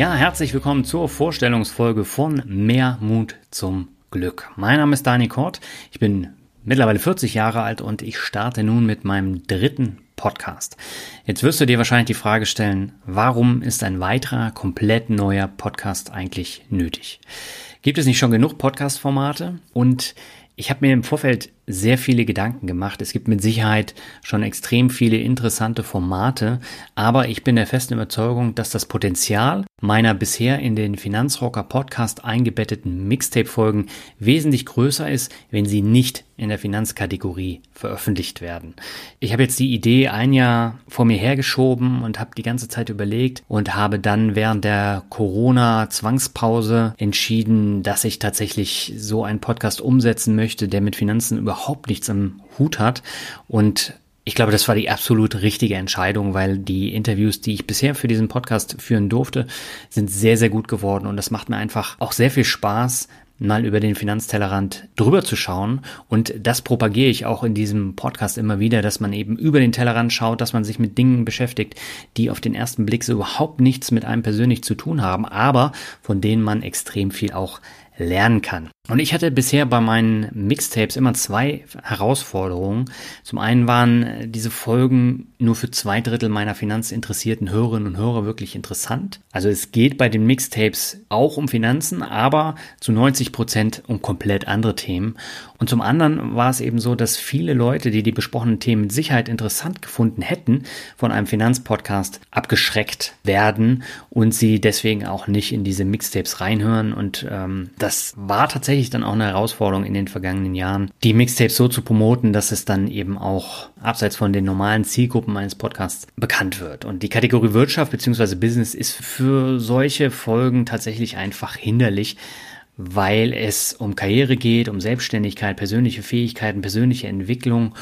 Ja, herzlich willkommen zur Vorstellungsfolge von Mehr Mut zum Glück. Mein Name ist Dani Kort. Ich bin mittlerweile 40 Jahre alt und ich starte nun mit meinem dritten Podcast. Jetzt wirst du dir wahrscheinlich die Frage stellen, warum ist ein weiterer, komplett neuer Podcast eigentlich nötig? Gibt es nicht schon genug Podcast-Formate? Und ich habe mir im Vorfeld sehr viele Gedanken gemacht. Es gibt mit Sicherheit schon extrem viele interessante Formate, aber ich bin der festen Überzeugung, dass das Potenzial meiner bisher in den Finanzrocker Podcast eingebetteten Mixtape-Folgen wesentlich größer ist, wenn sie nicht in der Finanzkategorie veröffentlicht werden. Ich habe jetzt die Idee ein Jahr vor mir hergeschoben und habe die ganze Zeit überlegt und habe dann während der Corona-Zwangspause entschieden, dass ich tatsächlich so einen Podcast umsetzen möchte, der mit Finanzen überhaupt überhaupt nichts im Hut hat. Und ich glaube, das war die absolut richtige Entscheidung, weil die Interviews, die ich bisher für diesen Podcast führen durfte, sind sehr, sehr gut geworden. Und das macht mir einfach auch sehr viel Spaß, mal über den Finanztellerrand drüber zu schauen. Und das propagiere ich auch in diesem Podcast immer wieder, dass man eben über den Tellerrand schaut, dass man sich mit Dingen beschäftigt, die auf den ersten Blick so überhaupt nichts mit einem persönlich zu tun haben, aber von denen man extrem viel auch lernen kann. Und ich hatte bisher bei meinen Mixtapes immer zwei Herausforderungen. Zum einen waren äh, diese Folgen nur für zwei Drittel meiner finanzinteressierten Hörerinnen und Hörer wirklich interessant. Also es geht bei den Mixtapes auch um Finanzen, aber zu 90 Prozent um komplett andere Themen. Und zum anderen war es eben so, dass viele Leute, die die besprochenen Themen mit Sicherheit interessant gefunden hätten, von einem Finanzpodcast abgeschreckt werden und sie deswegen auch nicht in diese Mixtapes reinhören. Und ähm, das war tatsächlich dann auch eine Herausforderung in den vergangenen Jahren, die Mixtapes so zu promoten, dass es dann eben auch abseits von den normalen Zielgruppen meines Podcasts bekannt wird. Und die Kategorie Wirtschaft bzw. Business ist für solche Folgen tatsächlich einfach hinderlich, weil es um Karriere geht, um Selbstständigkeit, persönliche Fähigkeiten, persönliche Entwicklung.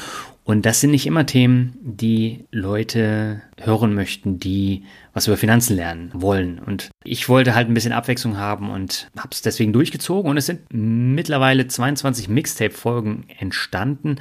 Und das sind nicht immer Themen, die Leute hören möchten, die was über Finanzen lernen wollen. Und ich wollte halt ein bisschen Abwechslung haben und habe es deswegen durchgezogen. Und es sind mittlerweile 22 Mixtape-Folgen entstanden.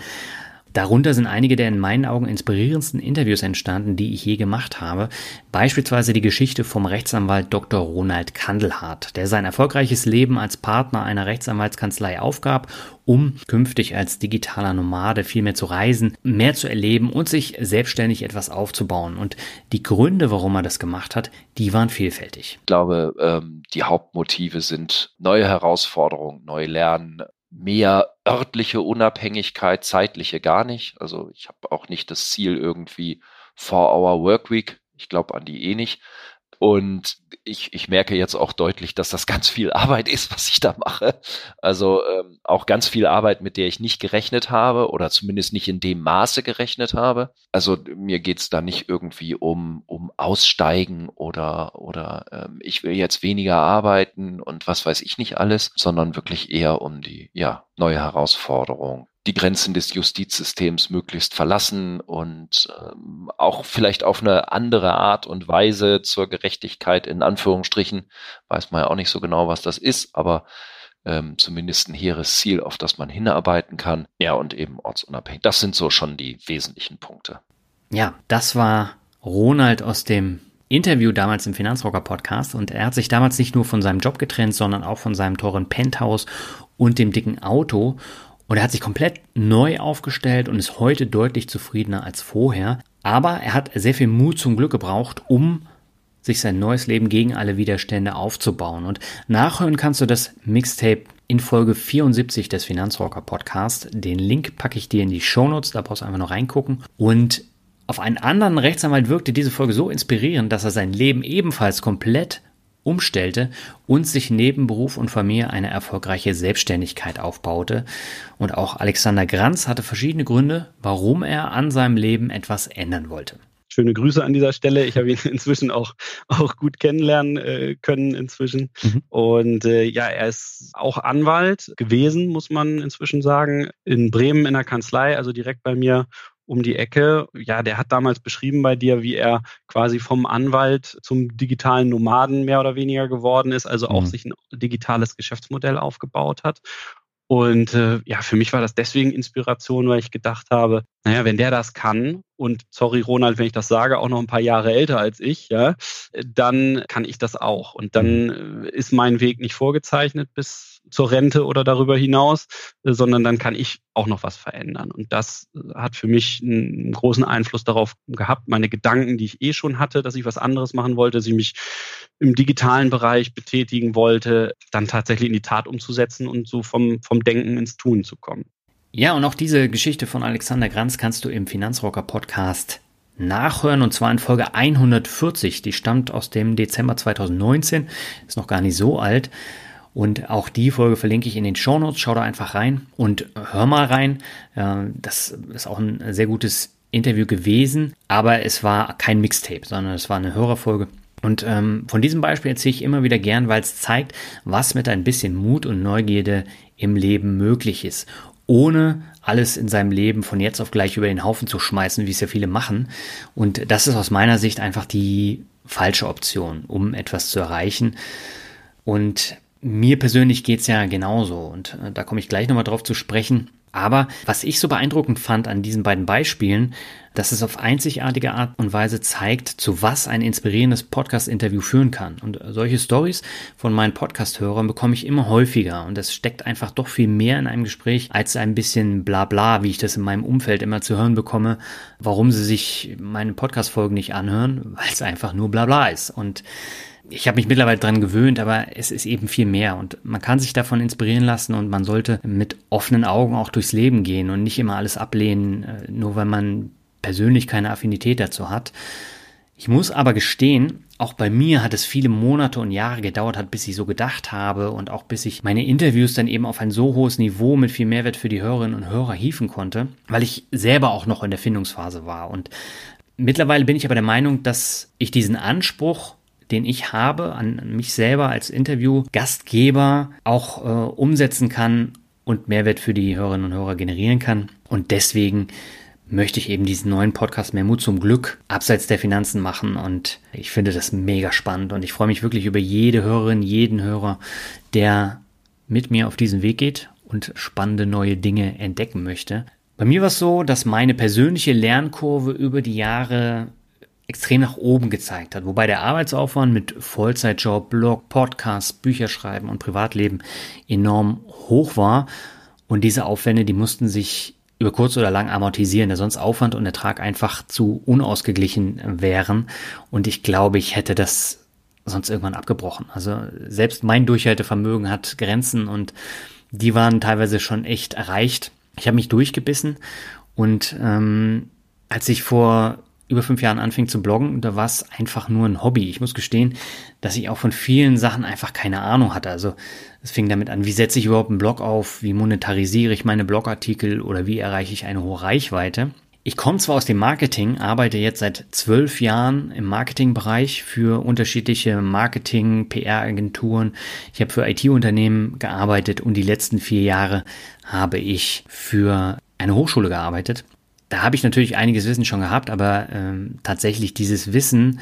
Darunter sind einige der in meinen Augen inspirierendsten Interviews entstanden, die ich je gemacht habe. Beispielsweise die Geschichte vom Rechtsanwalt Dr. Ronald Kandelhardt, der sein erfolgreiches Leben als Partner einer Rechtsanwaltskanzlei aufgab, um künftig als digitaler Nomade viel mehr zu reisen, mehr zu erleben und sich selbstständig etwas aufzubauen. Und die Gründe, warum er das gemacht hat, die waren vielfältig. Ich glaube, ähm, die Hauptmotive sind neue Herausforderungen, neu lernen, mehr örtliche Unabhängigkeit, zeitliche gar nicht. Also ich habe auch nicht das Ziel irgendwie Four-Hour Workweek. Ich glaube an die eh nicht. Und ich, ich merke jetzt auch deutlich, dass das ganz viel Arbeit ist, was ich da mache. Also ähm, auch ganz viel Arbeit, mit der ich nicht gerechnet habe oder zumindest nicht in dem Maße gerechnet habe. Also mir geht's da nicht irgendwie um, um Aussteigen oder, oder ähm, ich will jetzt weniger arbeiten und was weiß ich nicht alles, sondern wirklich eher um die ja, neue Herausforderung, die Grenzen des Justizsystems möglichst verlassen und ähm, auch vielleicht auf eine andere Art und Weise zur Gerechtigkeit in Anführungsstrichen, weiß man ja auch nicht so genau, was das ist, aber ähm, zumindest ein hehres Ziel, auf das man hinarbeiten kann. Ja, und eben ortsunabhängig. Das sind so schon die wesentlichen Punkte. Ja, das war Ronald aus dem Interview damals im Finanzrocker Podcast und er hat sich damals nicht nur von seinem Job getrennt, sondern auch von seinem teuren Penthouse und dem dicken Auto und er hat sich komplett neu aufgestellt und ist heute deutlich zufriedener als vorher. Aber er hat sehr viel Mut zum Glück gebraucht, um sich sein neues Leben gegen alle Widerstände aufzubauen. Und nachhören kannst du das Mixtape in Folge 74 des Finanzrocker Podcast. Den Link packe ich dir in die Shownotes, da brauchst du einfach noch reingucken. Und auf einen anderen Rechtsanwalt wirkte diese Folge so inspirierend, dass er sein Leben ebenfalls komplett umstellte und sich neben Beruf und Familie eine erfolgreiche Selbstständigkeit aufbaute. Und auch Alexander Granz hatte verschiedene Gründe, warum er an seinem Leben etwas ändern wollte. Schöne Grüße an dieser Stelle. Ich habe ihn inzwischen auch, auch gut kennenlernen äh, können inzwischen. Mhm. Und äh, ja, er ist auch Anwalt gewesen, muss man inzwischen sagen, in Bremen in der Kanzlei, also direkt bei mir um die Ecke. Ja, der hat damals beschrieben bei dir, wie er quasi vom Anwalt zum digitalen Nomaden mehr oder weniger geworden ist, also auch mhm. sich ein digitales Geschäftsmodell aufgebaut hat. Und äh, ja, für mich war das deswegen Inspiration, weil ich gedacht habe, naja, wenn der das kann und sorry Ronald, wenn ich das sage, auch noch ein paar Jahre älter als ich, ja, dann kann ich das auch. Und dann mhm. ist mein Weg nicht vorgezeichnet bis zur Rente oder darüber hinaus, äh, sondern dann kann ich auch noch was verändern. Und das äh, hat für mich einen großen Einfluss darauf gehabt, meine Gedanken, die ich eh schon hatte, dass ich was anderes machen wollte, dass ich mich im digitalen Bereich betätigen wollte, dann tatsächlich in die Tat umzusetzen und so vom, vom Denken ins Tun zu kommen. Ja, und auch diese Geschichte von Alexander Granz kannst du im Finanzrocker Podcast nachhören und zwar in Folge 140. Die stammt aus dem Dezember 2019, ist noch gar nicht so alt. Und auch die Folge verlinke ich in den Show Notes. Schau da einfach rein und hör mal rein. Das ist auch ein sehr gutes Interview gewesen, aber es war kein Mixtape, sondern es war eine Hörerfolge. Und ähm, von diesem Beispiel erzähle ich immer wieder gern, weil es zeigt, was mit ein bisschen Mut und Neugierde im Leben möglich ist, ohne alles in seinem Leben von jetzt auf gleich über den Haufen zu schmeißen, wie es ja viele machen. Und das ist aus meiner Sicht einfach die falsche Option, um etwas zu erreichen. Und mir persönlich geht's ja genauso und äh, da komme ich gleich nochmal drauf zu sprechen. Aber was ich so beeindruckend fand an diesen beiden Beispielen, dass es auf einzigartige Art und Weise zeigt, zu was ein inspirierendes Podcast-Interview führen kann. Und solche Stories von meinen Podcast-Hörern bekomme ich immer häufiger. Und es steckt einfach doch viel mehr in einem Gespräch als ein bisschen Blabla, wie ich das in meinem Umfeld immer zu hören bekomme, warum sie sich meine Podcast-Folgen nicht anhören, weil es einfach nur Blabla ist. Und ich habe mich mittlerweile dran gewöhnt, aber es ist eben viel mehr und man kann sich davon inspirieren lassen und man sollte mit offenen Augen auch durchs Leben gehen und nicht immer alles ablehnen, äh, nur weil man persönlich keine Affinität dazu hat. Ich muss aber gestehen, auch bei mir hat es viele Monate und Jahre gedauert hat, bis ich so gedacht habe und auch bis ich meine Interviews dann eben auf ein so hohes Niveau mit viel Mehrwert für die Hörerinnen und Hörer hieven konnte, weil ich selber auch noch in der Findungsphase war. Und mittlerweile bin ich aber der Meinung, dass ich diesen Anspruch den ich habe an mich selber als Interview-Gastgeber auch äh, umsetzen kann und Mehrwert für die Hörerinnen und Hörer generieren kann. Und deswegen möchte ich eben diesen neuen Podcast Mehr Mut zum Glück abseits der Finanzen machen und ich finde das mega spannend und ich freue mich wirklich über jede Hörerin, jeden Hörer, der mit mir auf diesen Weg geht und spannende neue Dinge entdecken möchte. Bei mir war es so, dass meine persönliche Lernkurve über die Jahre extrem nach oben gezeigt hat, wobei der Arbeitsaufwand mit Vollzeitjob, Blog, Podcast, Bücherschreiben und Privatleben enorm hoch war und diese Aufwände, die mussten sich über kurz oder lang amortisieren, da sonst Aufwand und Ertrag einfach zu unausgeglichen wären und ich glaube, ich hätte das sonst irgendwann abgebrochen. Also selbst mein Durchhaltevermögen hat Grenzen und die waren teilweise schon echt erreicht. Ich habe mich durchgebissen und ähm, als ich vor über fünf Jahren anfing zu bloggen, da war es einfach nur ein Hobby. Ich muss gestehen, dass ich auch von vielen Sachen einfach keine Ahnung hatte. Also es fing damit an, wie setze ich überhaupt einen Blog auf, wie monetarisiere ich meine Blogartikel oder wie erreiche ich eine hohe Reichweite. Ich komme zwar aus dem Marketing, arbeite jetzt seit zwölf Jahren im Marketingbereich für unterschiedliche Marketing, PR-Agenturen. Ich habe für IT-Unternehmen gearbeitet und die letzten vier Jahre habe ich für eine Hochschule gearbeitet da habe ich natürlich einiges Wissen schon gehabt, aber ähm, tatsächlich dieses Wissen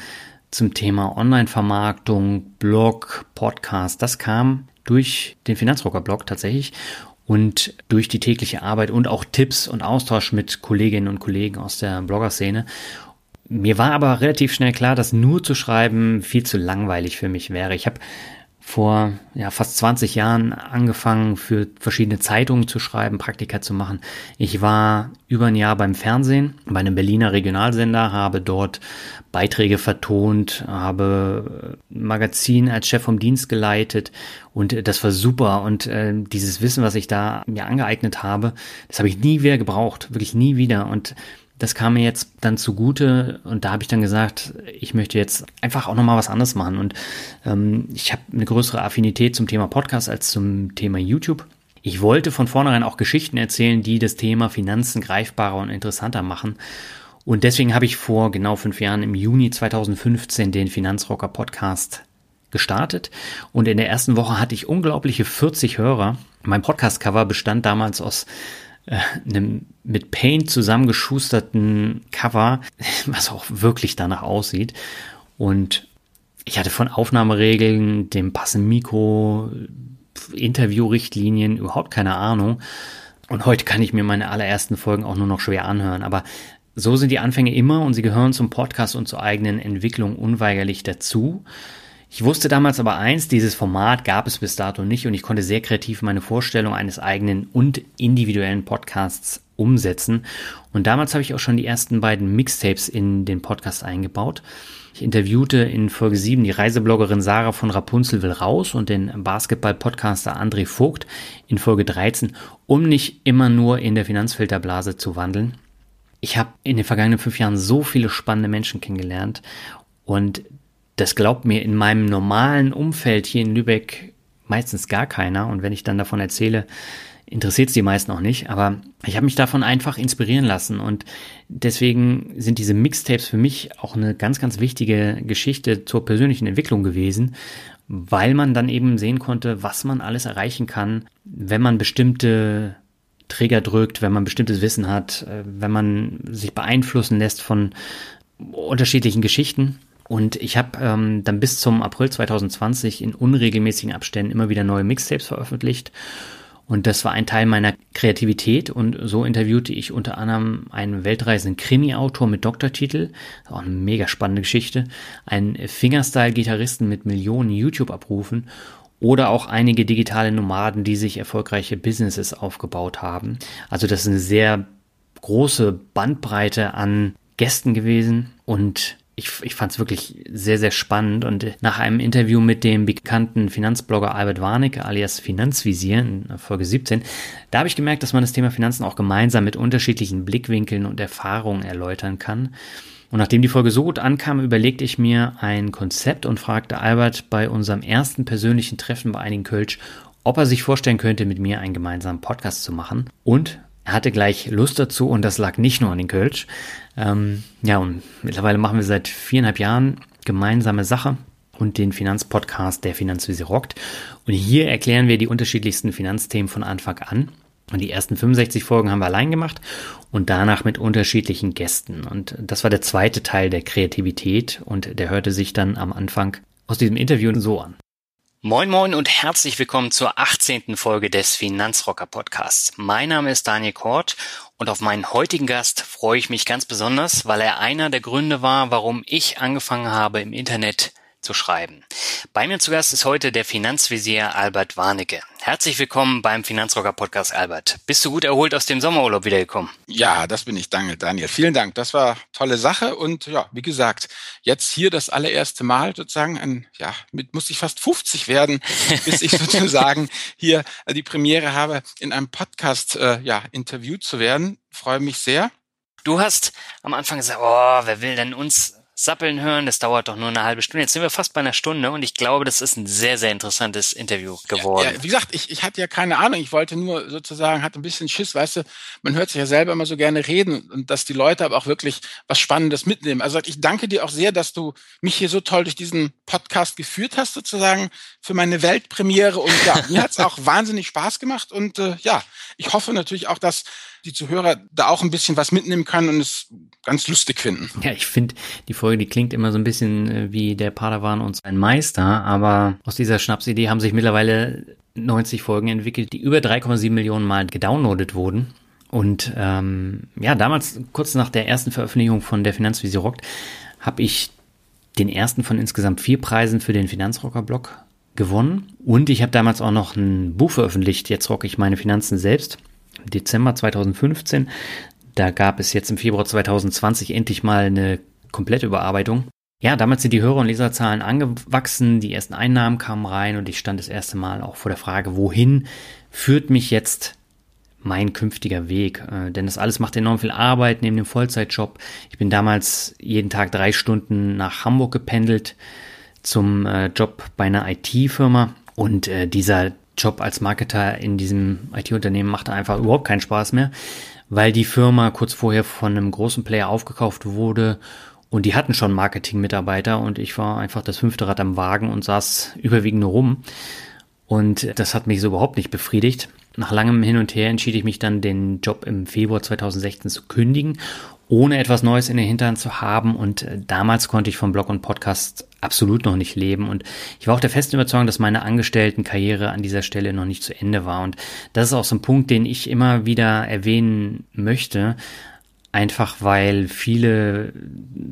zum Thema Online-Vermarktung, Blog, Podcast, das kam durch den Finanzrocker-Blog tatsächlich und durch die tägliche Arbeit und auch Tipps und Austausch mit Kolleginnen und Kollegen aus der Blogger-Szene. Mir war aber relativ schnell klar, dass nur zu schreiben viel zu langweilig für mich wäre. Ich habe vor ja, fast 20 Jahren angefangen, für verschiedene Zeitungen zu schreiben, Praktika zu machen. Ich war über ein Jahr beim Fernsehen, bei einem Berliner Regionalsender, habe dort Beiträge vertont, habe ein Magazin als Chef vom Dienst geleitet und das war super. Und äh, dieses Wissen, was ich da mir angeeignet habe, das habe ich nie wieder gebraucht, wirklich nie wieder. Und das kam mir jetzt dann zugute und da habe ich dann gesagt, ich möchte jetzt einfach auch nochmal was anderes machen. Und ähm, ich habe eine größere Affinität zum Thema Podcast als zum Thema YouTube. Ich wollte von vornherein auch Geschichten erzählen, die das Thema Finanzen greifbarer und interessanter machen. Und deswegen habe ich vor genau fünf Jahren im Juni 2015 den Finanzrocker Podcast gestartet. Und in der ersten Woche hatte ich unglaubliche 40 Hörer. Mein Podcast-Cover bestand damals aus äh, einem mit Paint zusammengeschusterten Cover, was auch wirklich danach aussieht. Und ich hatte von Aufnahmeregeln, dem passenden Mikro, Interviewrichtlinien, überhaupt keine Ahnung. Und heute kann ich mir meine allerersten Folgen auch nur noch schwer anhören. Aber so sind die Anfänge immer und sie gehören zum Podcast und zur eigenen Entwicklung unweigerlich dazu. Ich wusste damals aber eins, dieses Format gab es bis dato nicht und ich konnte sehr kreativ meine Vorstellung eines eigenen und individuellen Podcasts umsetzen. Und damals habe ich auch schon die ersten beiden Mixtapes in den Podcast eingebaut. Ich interviewte in Folge 7 die Reisebloggerin Sarah von Rapunzel will raus und den Basketball-Podcaster André Vogt in Folge 13, um nicht immer nur in der Finanzfilterblase zu wandeln. Ich habe in den vergangenen fünf Jahren so viele spannende Menschen kennengelernt und das glaubt mir in meinem normalen Umfeld hier in Lübeck meistens gar keiner. Und wenn ich dann davon erzähle, interessiert es die meisten auch nicht. Aber ich habe mich davon einfach inspirieren lassen. Und deswegen sind diese Mixtapes für mich auch eine ganz, ganz wichtige Geschichte zur persönlichen Entwicklung gewesen, weil man dann eben sehen konnte, was man alles erreichen kann, wenn man bestimmte Trigger drückt, wenn man bestimmtes Wissen hat, äh, wenn man sich beeinflussen lässt von unterschiedlichen Geschichten. Und ich habe ähm, dann bis zum April 2020 in unregelmäßigen Abständen immer wieder neue Mixtapes veröffentlicht. Und das war ein Teil meiner Kreativität. Und so interviewte ich unter anderem einen weltreisenden Krimi-Autor mit Doktortitel. Auch eine mega spannende Geschichte. Einen Fingerstyle-Gitarristen mit Millionen YouTube-Abrufen. Oder auch einige digitale Nomaden, die sich erfolgreiche Businesses aufgebaut haben. Also das ist eine sehr große Bandbreite an Gästen gewesen. Und ich, ich fand es wirklich sehr, sehr spannend. Und nach einem Interview mit dem bekannten Finanzblogger Albert Warnecke alias Finanzvisier in Folge 17, da habe ich gemerkt, dass man das Thema Finanzen auch gemeinsam mit unterschiedlichen Blickwinkeln und Erfahrungen erläutern kann. Und nachdem die Folge so gut ankam, überlegte ich mir ein Konzept und fragte Albert bei unserem ersten persönlichen Treffen bei einigen Kölsch, ob er sich vorstellen könnte, mit mir einen gemeinsamen Podcast zu machen. Und er hatte gleich Lust dazu und das lag nicht nur an den Kölsch. Ähm, ja, und mittlerweile machen wir seit viereinhalb Jahren gemeinsame Sache und den Finanzpodcast Der Finanzvisier rockt. Und hier erklären wir die unterschiedlichsten Finanzthemen von Anfang an. Und die ersten 65 Folgen haben wir allein gemacht und danach mit unterschiedlichen Gästen. Und das war der zweite Teil der Kreativität und der hörte sich dann am Anfang aus diesem Interview so an. Moin Moin und herzlich willkommen zur 18. Folge des Finanzrocker Podcasts. Mein Name ist Daniel Kort und auf meinen heutigen Gast freue ich mich ganz besonders, weil er einer der Gründe war, warum ich angefangen habe, im Internet zu schreiben. Bei mir zu Gast ist heute der Finanzvisier Albert Warnecke. Herzlich willkommen beim Finanzrocker Podcast, Albert. Bist du gut erholt aus dem Sommerurlaub wiedergekommen? Ja, das bin ich, danke, Daniel. Vielen Dank. Das war tolle Sache und ja, wie gesagt, jetzt hier das allererste Mal sozusagen, ein, ja, mit muss ich fast 50 werden, bis ich sozusagen hier die Premiere habe, in einem Podcast äh, ja interviewt zu werden. Freue mich sehr. Du hast am Anfang gesagt, oh, wer will denn uns sappeln hören. Das dauert doch nur eine halbe Stunde. Jetzt sind wir fast bei einer Stunde und ich glaube, das ist ein sehr, sehr interessantes Interview geworden. Ja, ja, wie gesagt, ich, ich hatte ja keine Ahnung. Ich wollte nur sozusagen, hatte ein bisschen Schiss, weißt du, man hört sich ja selber immer so gerne reden und dass die Leute aber auch wirklich was Spannendes mitnehmen. Also ich danke dir auch sehr, dass du mich hier so toll durch diesen Podcast geführt hast, sozusagen für meine Weltpremiere. Und ja, mir hat es auch wahnsinnig Spaß gemacht. Und äh, ja, ich hoffe natürlich auch, dass die Zuhörer da auch ein bisschen was mitnehmen können und es ganz lustig finden. Ja, ich finde, die Folge, die klingt immer so ein bisschen äh, wie der Padawan und sein Meister, aber aus dieser Schnapsidee haben sich mittlerweile 90 Folgen entwickelt, die über 3,7 Millionen Mal gedownloadet wurden. Und ähm, ja, damals, kurz nach der ersten Veröffentlichung von der Finanzvisier rockt, habe ich den ersten von insgesamt vier Preisen für den Finanzrocker-Blog gewonnen. Und ich habe damals auch noch ein Buch veröffentlicht, jetzt rocke ich meine Finanzen selbst. Dezember 2015. Da gab es jetzt im Februar 2020 endlich mal eine komplette Überarbeitung. Ja, damals sind die Hörer- und Leserzahlen angewachsen, die ersten Einnahmen kamen rein und ich stand das erste Mal auch vor der Frage, wohin führt mich jetzt mein künftiger Weg? Äh, denn das alles macht enorm viel Arbeit neben dem Vollzeitjob. Ich bin damals jeden Tag drei Stunden nach Hamburg gependelt zum äh, Job bei einer IT-Firma und äh, dieser Job als Marketer in diesem IT-Unternehmen machte einfach überhaupt keinen Spaß mehr, weil die Firma kurz vorher von einem großen Player aufgekauft wurde und die hatten schon Marketing-Mitarbeiter und ich war einfach das fünfte Rad am Wagen und saß überwiegend nur rum. Und das hat mich so überhaupt nicht befriedigt. Nach langem Hin und Her entschied ich mich dann, den Job im Februar 2016 zu kündigen ohne etwas Neues in der Hintern zu haben. Und äh, damals konnte ich vom Blog und Podcast absolut noch nicht leben. Und ich war auch der festen Überzeugung, dass meine Angestelltenkarriere an dieser Stelle noch nicht zu Ende war. Und das ist auch so ein Punkt, den ich immer wieder erwähnen möchte. Einfach weil viele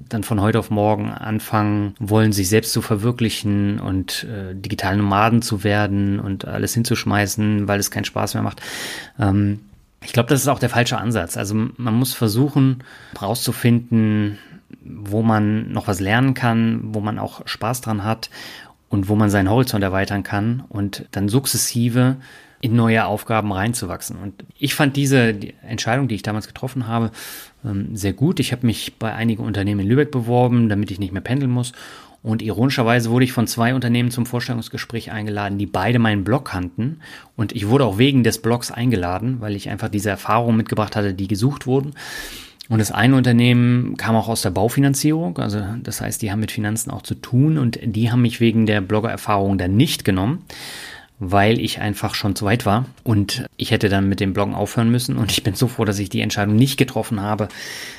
dann von heute auf morgen anfangen wollen, sich selbst zu verwirklichen und äh, digitale Nomaden zu werden und alles hinzuschmeißen, weil es keinen Spaß mehr macht. Ähm, ich glaube, das ist auch der falsche Ansatz. Also man muss versuchen, rauszufinden, wo man noch was lernen kann, wo man auch Spaß dran hat und wo man seinen Horizont erweitern kann und dann sukzessive in neue Aufgaben reinzuwachsen. Und ich fand diese die Entscheidung, die ich damals getroffen habe, ähm, sehr gut. Ich habe mich bei einigen Unternehmen in Lübeck beworben, damit ich nicht mehr pendeln muss. Und ironischerweise wurde ich von zwei Unternehmen zum Vorstellungsgespräch eingeladen, die beide meinen Blog kannten. Und ich wurde auch wegen des Blogs eingeladen, weil ich einfach diese Erfahrungen mitgebracht hatte, die gesucht wurden. Und das eine Unternehmen kam auch aus der Baufinanzierung, also das heißt, die haben mit Finanzen auch zu tun und die haben mich wegen der Blogger-Erfahrung dann nicht genommen, weil ich einfach schon zu weit war und ich hätte dann mit dem Bloggen aufhören müssen und ich bin so froh, dass ich die Entscheidung nicht getroffen habe,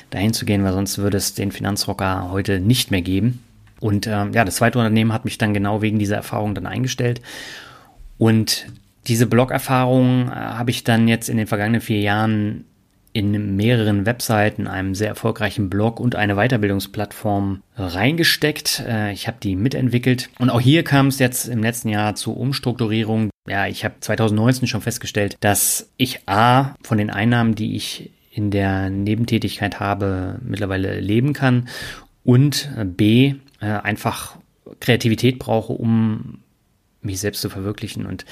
dahin zu gehen, weil sonst würde es den Finanzrocker heute nicht mehr geben. Und äh, ja, das zweite Unternehmen hat mich dann genau wegen dieser Erfahrung dann eingestellt und diese Blog-Erfahrung äh, habe ich dann jetzt in den vergangenen vier Jahren in mehreren Webseiten, einem sehr erfolgreichen Blog und eine Weiterbildungsplattform reingesteckt. Äh, ich habe die mitentwickelt und auch hier kam es jetzt im letzten Jahr zur Umstrukturierung. Ja, ich habe 2019 schon festgestellt, dass ich A von den Einnahmen, die ich in der Nebentätigkeit habe, mittlerweile leben kann und B äh, einfach Kreativität brauche, um mich selbst zu verwirklichen und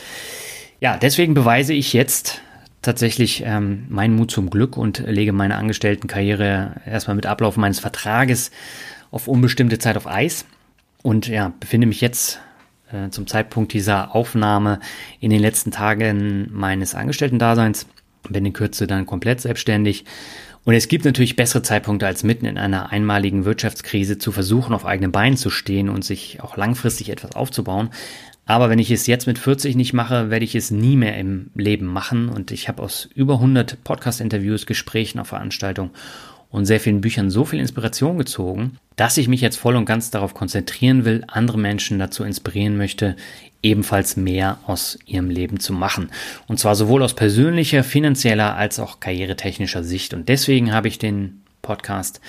ja, deswegen beweise ich jetzt tatsächlich ähm, meinen Mut zum Glück und lege meine Angestelltenkarriere erstmal mit Ablauf meines Vertrages auf unbestimmte Zeit auf Eis und ja, befinde mich jetzt äh, zum Zeitpunkt dieser Aufnahme in den letzten Tagen meines Angestellten-Daseins, bin in Kürze dann komplett selbstständig. Und es gibt natürlich bessere Zeitpunkte, als mitten in einer einmaligen Wirtschaftskrise zu versuchen, auf eigenen Beinen zu stehen und sich auch langfristig etwas aufzubauen. Aber wenn ich es jetzt mit 40 nicht mache, werde ich es nie mehr im Leben machen. Und ich habe aus über 100 Podcast-Interviews, Gesprächen auf Veranstaltungen und sehr vielen Büchern so viel Inspiration gezogen, dass ich mich jetzt voll und ganz darauf konzentrieren will, andere Menschen dazu inspirieren möchte, ebenfalls mehr aus ihrem Leben zu machen. Und zwar sowohl aus persönlicher, finanzieller als auch karrieretechnischer Sicht. Und deswegen habe ich den Podcast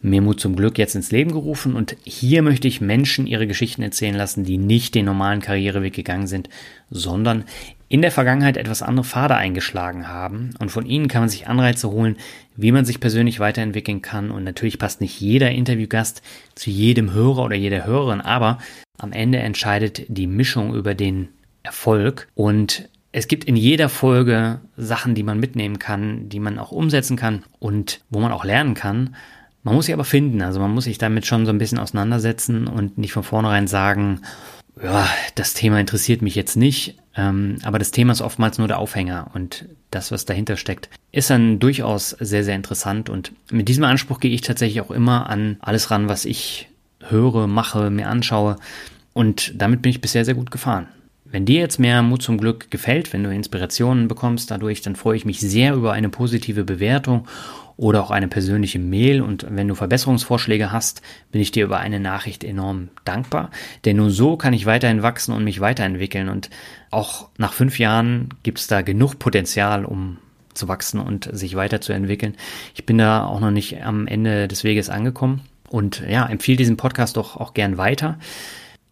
Memo zum Glück jetzt ins Leben gerufen. Und hier möchte ich Menschen ihre Geschichten erzählen lassen, die nicht den normalen Karriereweg gegangen sind, sondern in der Vergangenheit etwas andere Pfade eingeschlagen haben. Und von ihnen kann man sich Anreize holen, wie man sich persönlich weiterentwickeln kann. Und natürlich passt nicht jeder Interviewgast zu jedem Hörer oder jeder Hörerin, aber am Ende entscheidet die Mischung über den Erfolg. Und es gibt in jeder Folge Sachen, die man mitnehmen kann, die man auch umsetzen kann und wo man auch lernen kann. Man muss sie aber finden, also man muss sich damit schon so ein bisschen auseinandersetzen und nicht von vornherein sagen, ja, das Thema interessiert mich jetzt nicht, ähm, aber das Thema ist oftmals nur der Aufhänger und das, was dahinter steckt, ist dann durchaus sehr, sehr interessant und mit diesem Anspruch gehe ich tatsächlich auch immer an alles ran, was ich höre, mache, mir anschaue und damit bin ich bisher sehr gut gefahren. Wenn dir jetzt mehr Mut zum Glück gefällt, wenn du Inspirationen bekommst dadurch, dann freue ich mich sehr über eine positive Bewertung oder auch eine persönliche Mail. Und wenn du Verbesserungsvorschläge hast, bin ich dir über eine Nachricht enorm dankbar. Denn nur so kann ich weiterhin wachsen und mich weiterentwickeln. Und auch nach fünf Jahren gibt es da genug Potenzial, um zu wachsen und sich weiterzuentwickeln. Ich bin da auch noch nicht am Ende des Weges angekommen. Und ja, empfehle diesen Podcast doch auch gern weiter.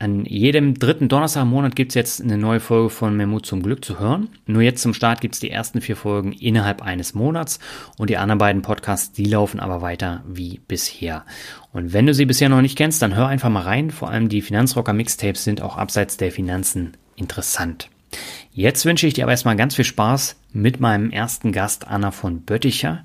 An jedem dritten Donnerstag im Monat gibt es jetzt eine neue Folge von Memo zum Glück zu hören. Nur jetzt zum Start gibt es die ersten vier Folgen innerhalb eines Monats und die anderen beiden Podcasts, die laufen aber weiter wie bisher. Und wenn du sie bisher noch nicht kennst, dann hör einfach mal rein. Vor allem die Finanzrocker Mixtapes sind auch abseits der Finanzen interessant. Jetzt wünsche ich dir aber erstmal ganz viel Spaß mit meinem ersten Gast Anna von Bötticher.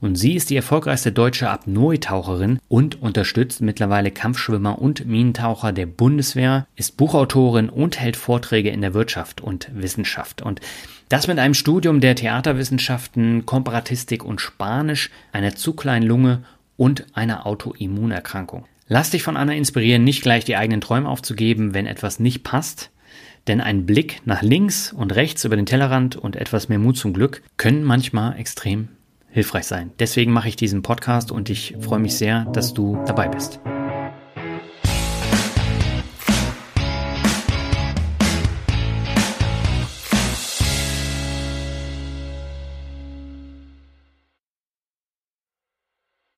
Und sie ist die erfolgreichste deutsche Apnoe-Taucherin und unterstützt mittlerweile Kampfschwimmer und Minentaucher der Bundeswehr, ist Buchautorin und hält Vorträge in der Wirtschaft und Wissenschaft. Und das mit einem Studium der Theaterwissenschaften, Komparatistik und Spanisch, einer zu kleinen Lunge und einer Autoimmunerkrankung. Lass dich von Anna inspirieren, nicht gleich die eigenen Träume aufzugeben, wenn etwas nicht passt, denn ein Blick nach links und rechts über den Tellerrand und etwas mehr Mut zum Glück können manchmal extrem hilfreich sein. Deswegen mache ich diesen Podcast und ich freue mich sehr, dass du dabei bist.